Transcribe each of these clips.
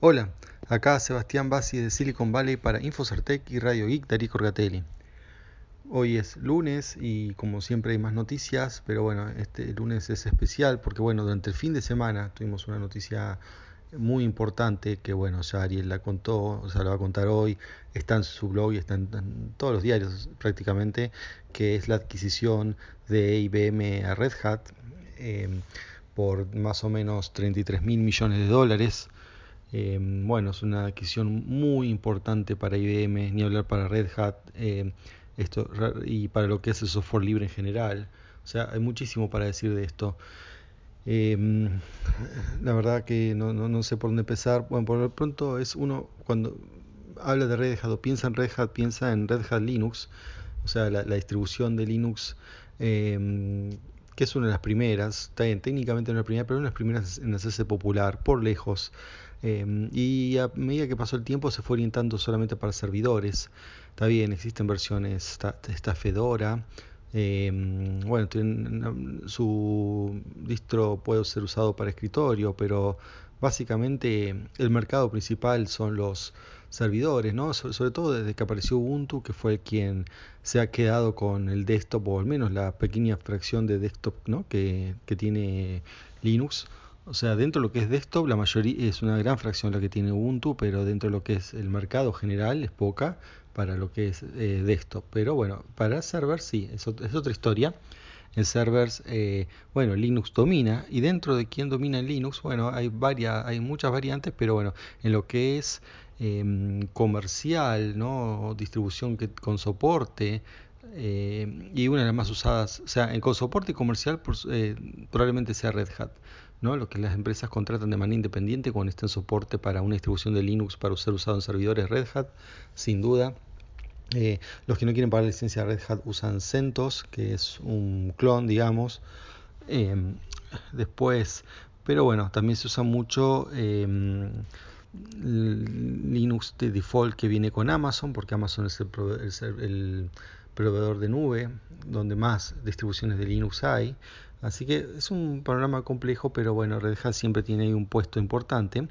Hola, acá Sebastián Bassi de Silicon Valley para Infocertec y Radio Geek Darío Corgatelli. Hoy es lunes y como siempre hay más noticias, pero bueno, este lunes es especial porque bueno, durante el fin de semana tuvimos una noticia muy importante que bueno, ya Ariel la contó, o sea, la va a contar hoy, está en su blog y está en, todos los diarios prácticamente, que es la adquisición de IBM a Red Hat eh, por más o menos 33 mil millones de dólares. Em, bueno, es una adquisición muy importante para IBM, ni hablar para Red Hat em, esto, y para lo que es el software libre en general. O sea, hay muchísimo para decir de esto. Em, la verdad que no, no, sé por dónde empezar. Bueno, por lo pronto es uno, cuando habla de Red Hat o piensa en Red Hat, piensa en Red Hat Linux, o sea, la, distribución de Linux que es una de las primeras, está técnicamente una de las primeras, pero una de las primeras en hacerse popular, por lejos. Em, y a medida que pasó el tiempo se fue orientando solamente para servidores. Está bien, existen versiones, está, Fedora. Em, bueno, su distro puede ser usado para escritorio, pero básicamente el mercado principal son los servidores, ¿no? sobre todo desde que apareció Ubuntu, que fue quien se ha quedado con el desktop, o al menos la pequeña fracción de desktop ¿no? que tiene Linux. O sea, dentro de lo que es desktop, la mayoría es una gran fracción la que tiene Ubuntu, pero dentro de lo que es el mercado general es poca para lo que es eh, desktop. Pero bueno, para servers sí, es, otra historia. En servers, eh, bueno, Linux domina y dentro de quién domina Linux, bueno, hay varias, hay muchas variantes, pero bueno, en lo que es em, comercial, ¿no? distribución que, con soporte, eh, y una de las más usadas, o sea, en con soporte comercial probablemente sea Red Hat. ¿No? lo que las empresas contratan de manera independiente con este soporte para una distribución de Linux para ser usado en servidores Red Hat, sin duda. Eh, los que no quieren pagar licencia Red Hat usan CentOS, que es un clon, digamos. Em, después, pero bueno, también se usa mucho em, Linux de default que viene con Amazon, porque Amazon es el proveedor de nube donde más distribuciones de Linux hay. Así que es un panorama complejo, pero bueno, Red Hat siempre tiene ahí un puesto importante.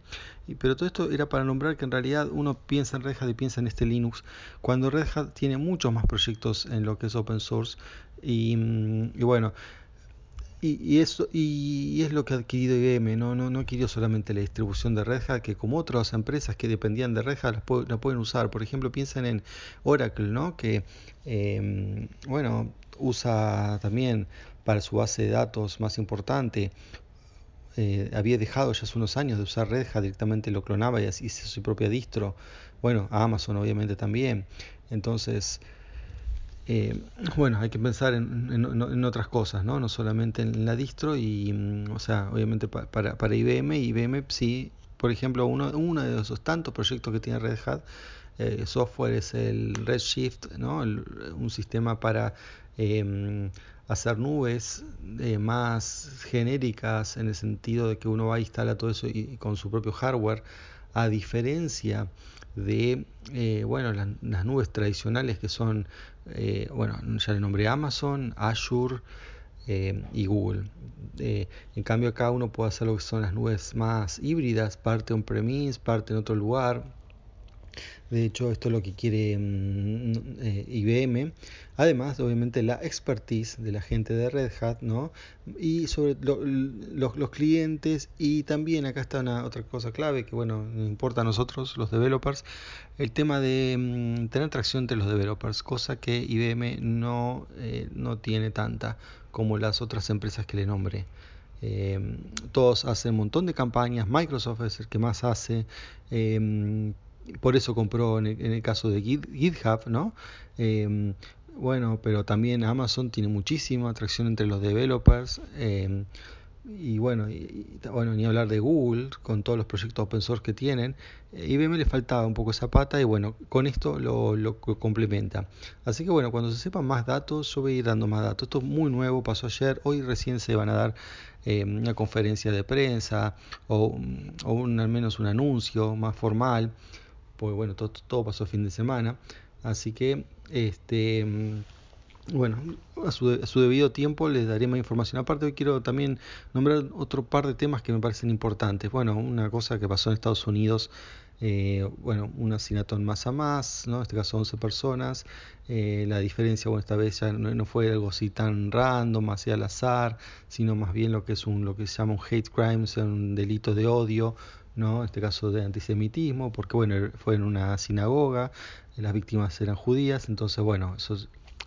Y, pero todo esto era para nombrar que en realidad uno piensa en Red Hat y piensa en este Linux, cuando Red Hat tiene muchos más proyectos en lo que es open source. Y, mm, bueno, y, eso, y, es lo que ha adquirido IBM, ¿no? No, no adquirió solamente la distribución de Red Hat, que como otras empresas que dependían de Red Hat la, pueden usar. Por ejemplo, piensan en Oracle, ¿no? Que, em, bueno, usa también para su base de datos más importante. Eh, había dejado ya hace unos años de usar Red Hat, directamente lo clonaba y hizo su propia distro. Bueno, Amazon obviamente también. Entonces, eh, bueno, hay que pensar en, otras cosas, ¿no? No solamente en la distro y, mm, o sea, obviamente para, para IBM, IBM sí, por ejemplo, uno, uno de esos tantos proyectos que tiene Red Hat, eh, software es el Redshift, ¿no? un sistema para em, hacer nubes eh, más genéricas en el sentido de que uno va a instalar todo eso y, con su propio hardware, a diferencia de eh, bueno, las, nubes tradicionales que son, eh, bueno, ya le nombré Amazon, Azure y Google. en cambio acá uno puede hacer lo que son las nubes más híbridas, parte on-premise, parte en otro lugar, de hecho, esto es lo que quiere mm, eh, IBM. Además, obviamente, la expertise de la gente de Red Hat, ¿no? Y sobre los, clientes. Y también acá está una otra cosa clave que, bueno, importa a nosotros, los developers, el tema de mm, tener tracción entre los developers, cosa que IBM no, eh, no tiene tanta como las otras empresas que le nombré. Eh, todos hacen un montón de campañas, Microsoft es el que más hace, por eso compró en el, caso de GitHub, ¿no? Em, bueno, pero también Amazon tiene muchísima atracción entre los developers. Em, y bueno, bueno, ni hablar de Google con todos los proyectos open source que tienen. IBM le faltaba un poco esa pata y bueno, con esto lo, lo complementa. Así que bueno, cuando se sepan más datos, yo voy a ir dando más datos. Esto es muy nuevo, pasó ayer, hoy recién se van a dar em, una conferencia de prensa o, o un, al menos un anuncio más formal pues bueno, todo, todo pasó fin de semana. Así que, este, bueno, a su, a su, debido tiempo les daré más información. Aparte, hoy quiero también nombrar otro par de temas que me parecen importantes. Bueno, una cosa que pasó en Estados Unidos, eh, bueno, un asesinato en masa más, ¿no? En este caso 11 personas. Eh, la diferencia, bueno, esta vez ya no, no, fue algo así tan random, así al azar, sino más bien lo que es un, lo que se llama un hate crime, un delito de odio, ¿no? En este caso de antisemitismo, porque bueno, fue en una sinagoga, las víctimas eran judías, entonces bueno, eso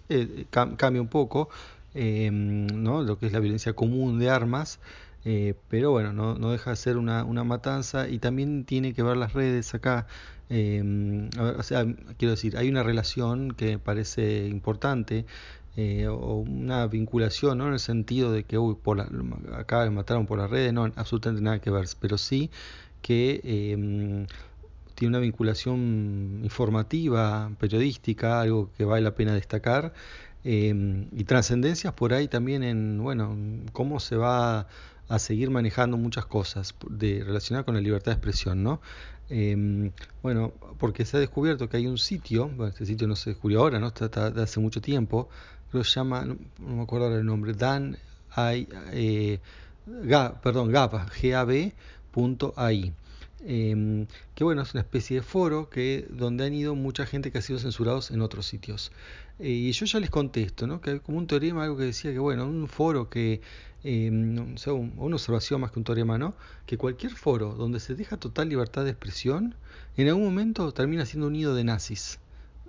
eh, cambia un poco, eh, ¿no? Lo que es la violencia común de armas. Eh, pero bueno, no, no, deja de ser una, una, matanza y también tiene que ver las redes acá. Eh, ver, o sea, quiero decir, hay una relación que parece importante eh, o una vinculación, ¿no? En el sentido de que uy, por la, acá mataron por las redes, no, absolutamente nada que ver, pero sí que eh, tiene una vinculación informativa, periodística, algo que vale la pena destacar, eh, y trascendencias por ahí también en, bueno, cómo se va a seguir manejando muchas cosas de, relacionadas con la libertad de expresión, ¿no? Eh, bueno, porque se ha descubierto que hay un sitio, bueno, este sitio no se descubrió ahora, ¿no? Está, está hace mucho tiempo, se llama, no, me acuerdo el nombre, Dan, I, eh, Ga, perdón, Gab, G-A-B.ai. Eh, que bueno, es una especie de foro que, donde han ido mucha gente que ha sido censurados en otros sitios. Eh, y yo ya les contesto, ¿no? que hay como un teorema, algo que decía que, bueno, un foro que, eh, o sea, un, una observación más que un teorema, ¿no? que cualquier foro donde se deja total libertad de expresión, en algún momento termina siendo un nido de nazis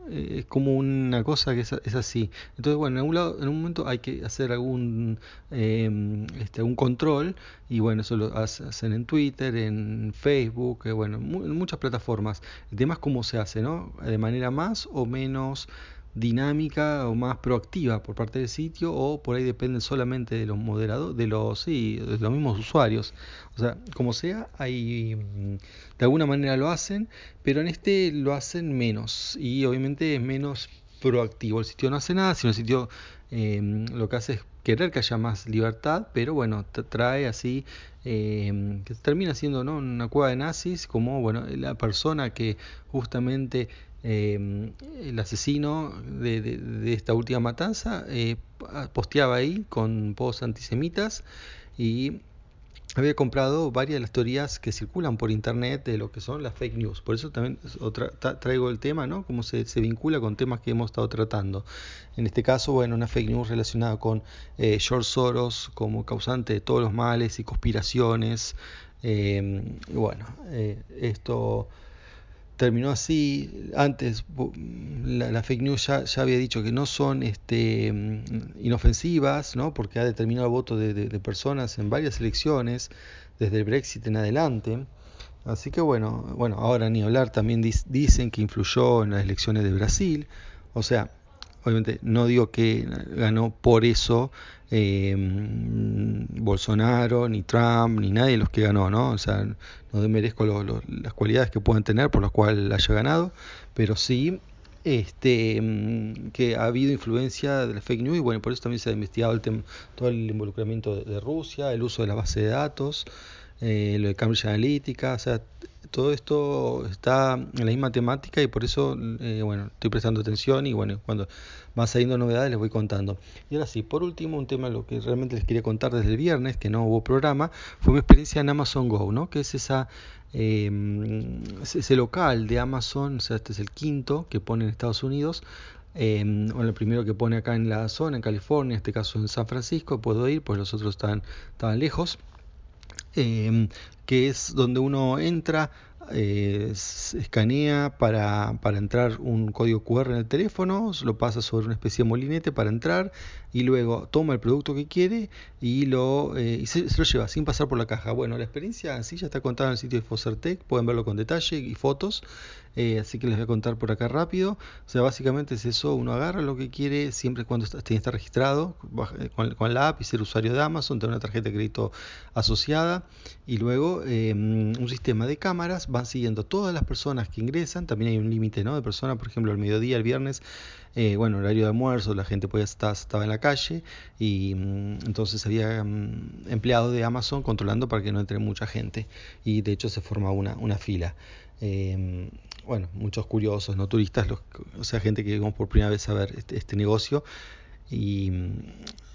es como una cosa que es, es, así. Entonces, bueno, en algún, lado, en un momento hay que hacer algún, eh, este, algún control y bueno, eso lo hacen en Twitter, en Facebook, eh, bueno, en muchas plataformas. El tema es cómo se hace, ¿no? De manera más o menos dinámica o más proactiva por parte del sitio o por ahí depende solamente de los moderadores, de los, sí, de los mismos usuarios. O sea, como sea, hay, de alguna manera lo hacen, pero en este lo hacen menos y obviamente es menos proactivo. El sitio no hace nada, sino el sitio eh, lo que hace es querer que haya más libertad, pero bueno, trae así, eh, que termina siendo ¿no? una cueva de nazis, como bueno, la persona que justamente eh, el asesino de, de, esta última matanza eh, posteaba ahí con posts antisemitas y había comprado varias de las teorías que circulan por internet de lo que son las fake news. Por eso también traigo el tema, ¿no? Cómo se, vincula con temas que hemos estado tratando. En este caso, bueno, una fake news relacionada con eh, George Soros como causante de todos los males y conspiraciones. Eh, y bueno, eh, esto terminó así. Antes la, fake news ya, había dicho que no son este, inofensivas, ¿no? porque ha determinado el voto de, personas en varias elecciones, desde el Brexit en adelante. Así que bueno, bueno ahora ni hablar, también dicen que influyó en las elecciones de Brasil. O sea, obviamente no digo que ganó por eso eh, Bolsonaro, ni Trump, ni nadie de los que ganó, ¿no? O sea, no merezco las cualidades que puedan tener por las cuales haya ganado, pero sí este, que ha habido influencia de la fake news y bueno, por eso también se ha investigado el todo el involucramiento de, de Rusia, el uso de la base de datos, eh, lo de Cambridge Analytica, o sea, todo esto está en la misma temática y por eso, eh, bueno, estoy prestando atención y bueno, cuando van saliendo novedades les voy contando. Y ahora sí, por último, un tema lo que realmente les quería contar desde el viernes, que no hubo programa, fue mi experiencia en Amazon Go, ¿no? Que es esa eh, ese local de Amazon, o sea, este es el quinto que pone en Estados Unidos. Eh, bueno, el primero que pone acá en la zona, en California, en este caso en San Francisco, puedo ir, pues los otros estaban, estaban lejos. Eh, que es donde uno entra, eh, escanea para, para, entrar un código QR en el teléfono, lo pasa sobre una especie de molinete para entrar y luego toma el producto que quiere y, lo, eh, y se, lo lleva sin pasar por la caja. Bueno, la experiencia en sí ya está contada en el sitio de Fosertec, pueden verlo con detalle y fotos, eh, así que les voy a contar por acá rápido. O sea, básicamente es eso, uno agarra lo que quiere siempre cuando está, está registrado con, con, la app y ser usuario de Amazon, tener una tarjeta de crédito asociada y luego eh, un sistema de cámaras van siguiendo todas las personas que ingresan, también hay un límite ¿no? de personas, por ejemplo, al mediodía, el viernes, eh, bueno, horario de almuerzo, la gente podía estar, estaba en la calle y mm, entonces había mm, empleados de Amazon controlando para que no entre mucha gente y de hecho se formaba una, una fila. Eh, bueno, muchos curiosos, no turistas, los, o sea, gente que vamos por primera vez a ver este, este negocio y,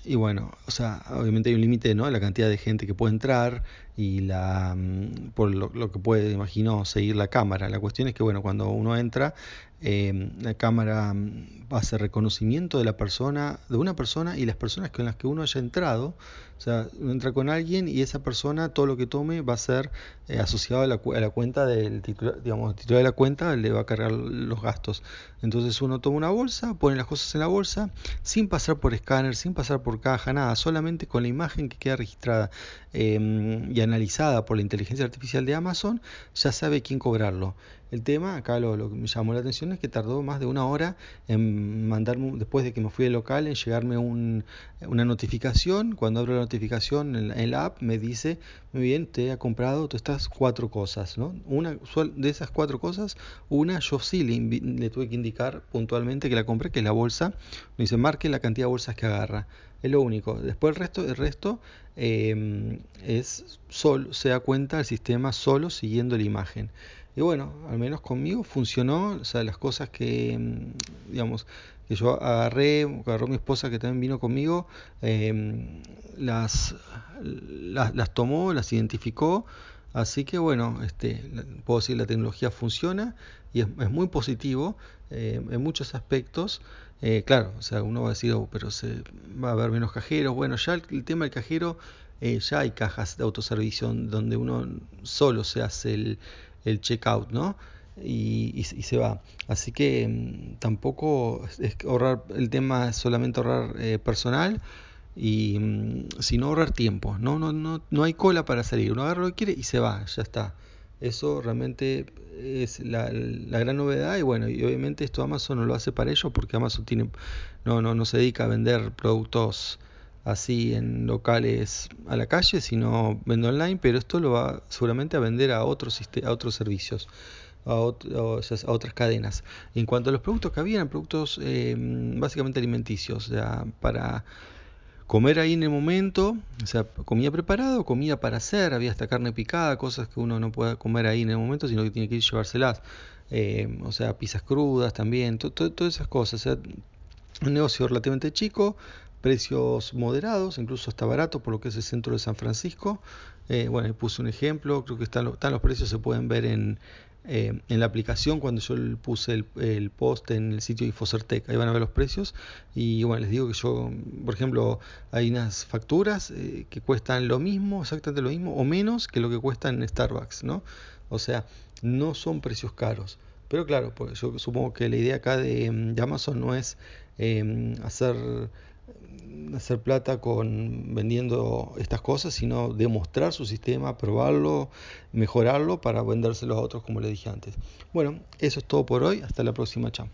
y bueno, o sea, obviamente hay un límite, ¿no? La cantidad de gente que puede entrar y la mm, por lo, lo, que puede, imagino, seguir la cámara. La cuestión es que, bueno, cuando uno entra, eh, la cámara mm, hacer reconocimiento de la persona, de una persona y las personas con las que uno haya entrado. O sea, uno entra con alguien y esa persona, todo lo que tome va a ser eh, asociado a la, a la, cuenta del titular, digamos, el titular de la cuenta le va a cargar los gastos. Entonces uno toma una bolsa, pone las cosas en la bolsa, sin pasar por escáner, sin pasar por caja, nada, solamente con la imagen que queda registrada eh, y analizada por la inteligencia artificial de Amazon, ya sabe quién cobrarlo. El tema, acá lo, lo, que me llamó la atención es que tardó más de una hora en mandarme, después de que me fui del local, en llegarme un, una notificación. Cuando abro la notificación en la, app, me dice, muy bien, te ha comprado todas estas cuatro cosas. ¿no? Una de esas cuatro cosas, una yo sí le, le, tuve que indicar puntualmente que la compré, que es la bolsa. Me dice, marque la cantidad de bolsas que agarra. Es lo único. Después el resto, el resto eh, es solo, se da cuenta el sistema solo siguiendo la imagen. Y bueno, al menos conmigo funcionó, o sea, las cosas que, mm, digamos, que yo agarré, agarró mi esposa que también vino conmigo, eh, las, las, las, tomó, las identificó, así que bueno, este, puedo decir la tecnología funciona y es, es muy positivo eh, en muchos aspectos. Eh, claro, o sea, uno va a decir, oh, pero se, va a haber menos cajeros. Bueno, ya el, el tema del cajero, eh, ya hay cajas de autoservicio donde uno solo se hace el, el checkout, ¿no? Y, se va. Así que mmm, tampoco es ahorrar, el tema es solamente ahorrar eh, personal y mmm, sino ahorrar tiempo. No, no, no, no hay cola para salir. Uno agarra lo que quiere y se va, ya está. Eso realmente es la, la, gran novedad y bueno, y obviamente esto Amazon no lo hace para ello porque Amazon tiene, no, no, no se dedica a vender productos así en locales a la calle, sino vende online, pero esto lo va seguramente a vender a otros, a otros servicios. A, a, otras cadenas. En cuanto a los productos que habían, productos eh, básicamente alimenticios, o sea, para comer ahí en el momento, o sea, comida preparada, comida para hacer, había hasta carne picada, cosas que uno no puede comer ahí en el momento, sino que tiene que ir llevárselas. Eh, o sea, pizzas crudas también, to, to, todas esas cosas. O sea, un negocio relativamente chico, precios moderados, incluso hasta barato por lo que es el centro de San Francisco. Eh, bueno, puse un ejemplo, creo que están, los precios, se pueden ver en, eh, en la aplicación cuando yo puse el, el, post en el sitio Infocertec, ahí van a ver los precios y bueno, les digo que yo, por ejemplo, hay unas facturas eh, que cuestan lo mismo, exactamente lo mismo o menos que lo que cuestan en Starbucks, ¿no? O sea, no son precios caros. Pero claro, pues yo supongo que la idea acá de, de Amazon no es eh, hacer hacer plata con vendiendo estas cosas, sino demostrar su sistema, probarlo, mejorarlo para vendérselo a otros como le dije antes. Bueno, eso es todo por hoy, hasta la próxima, chao.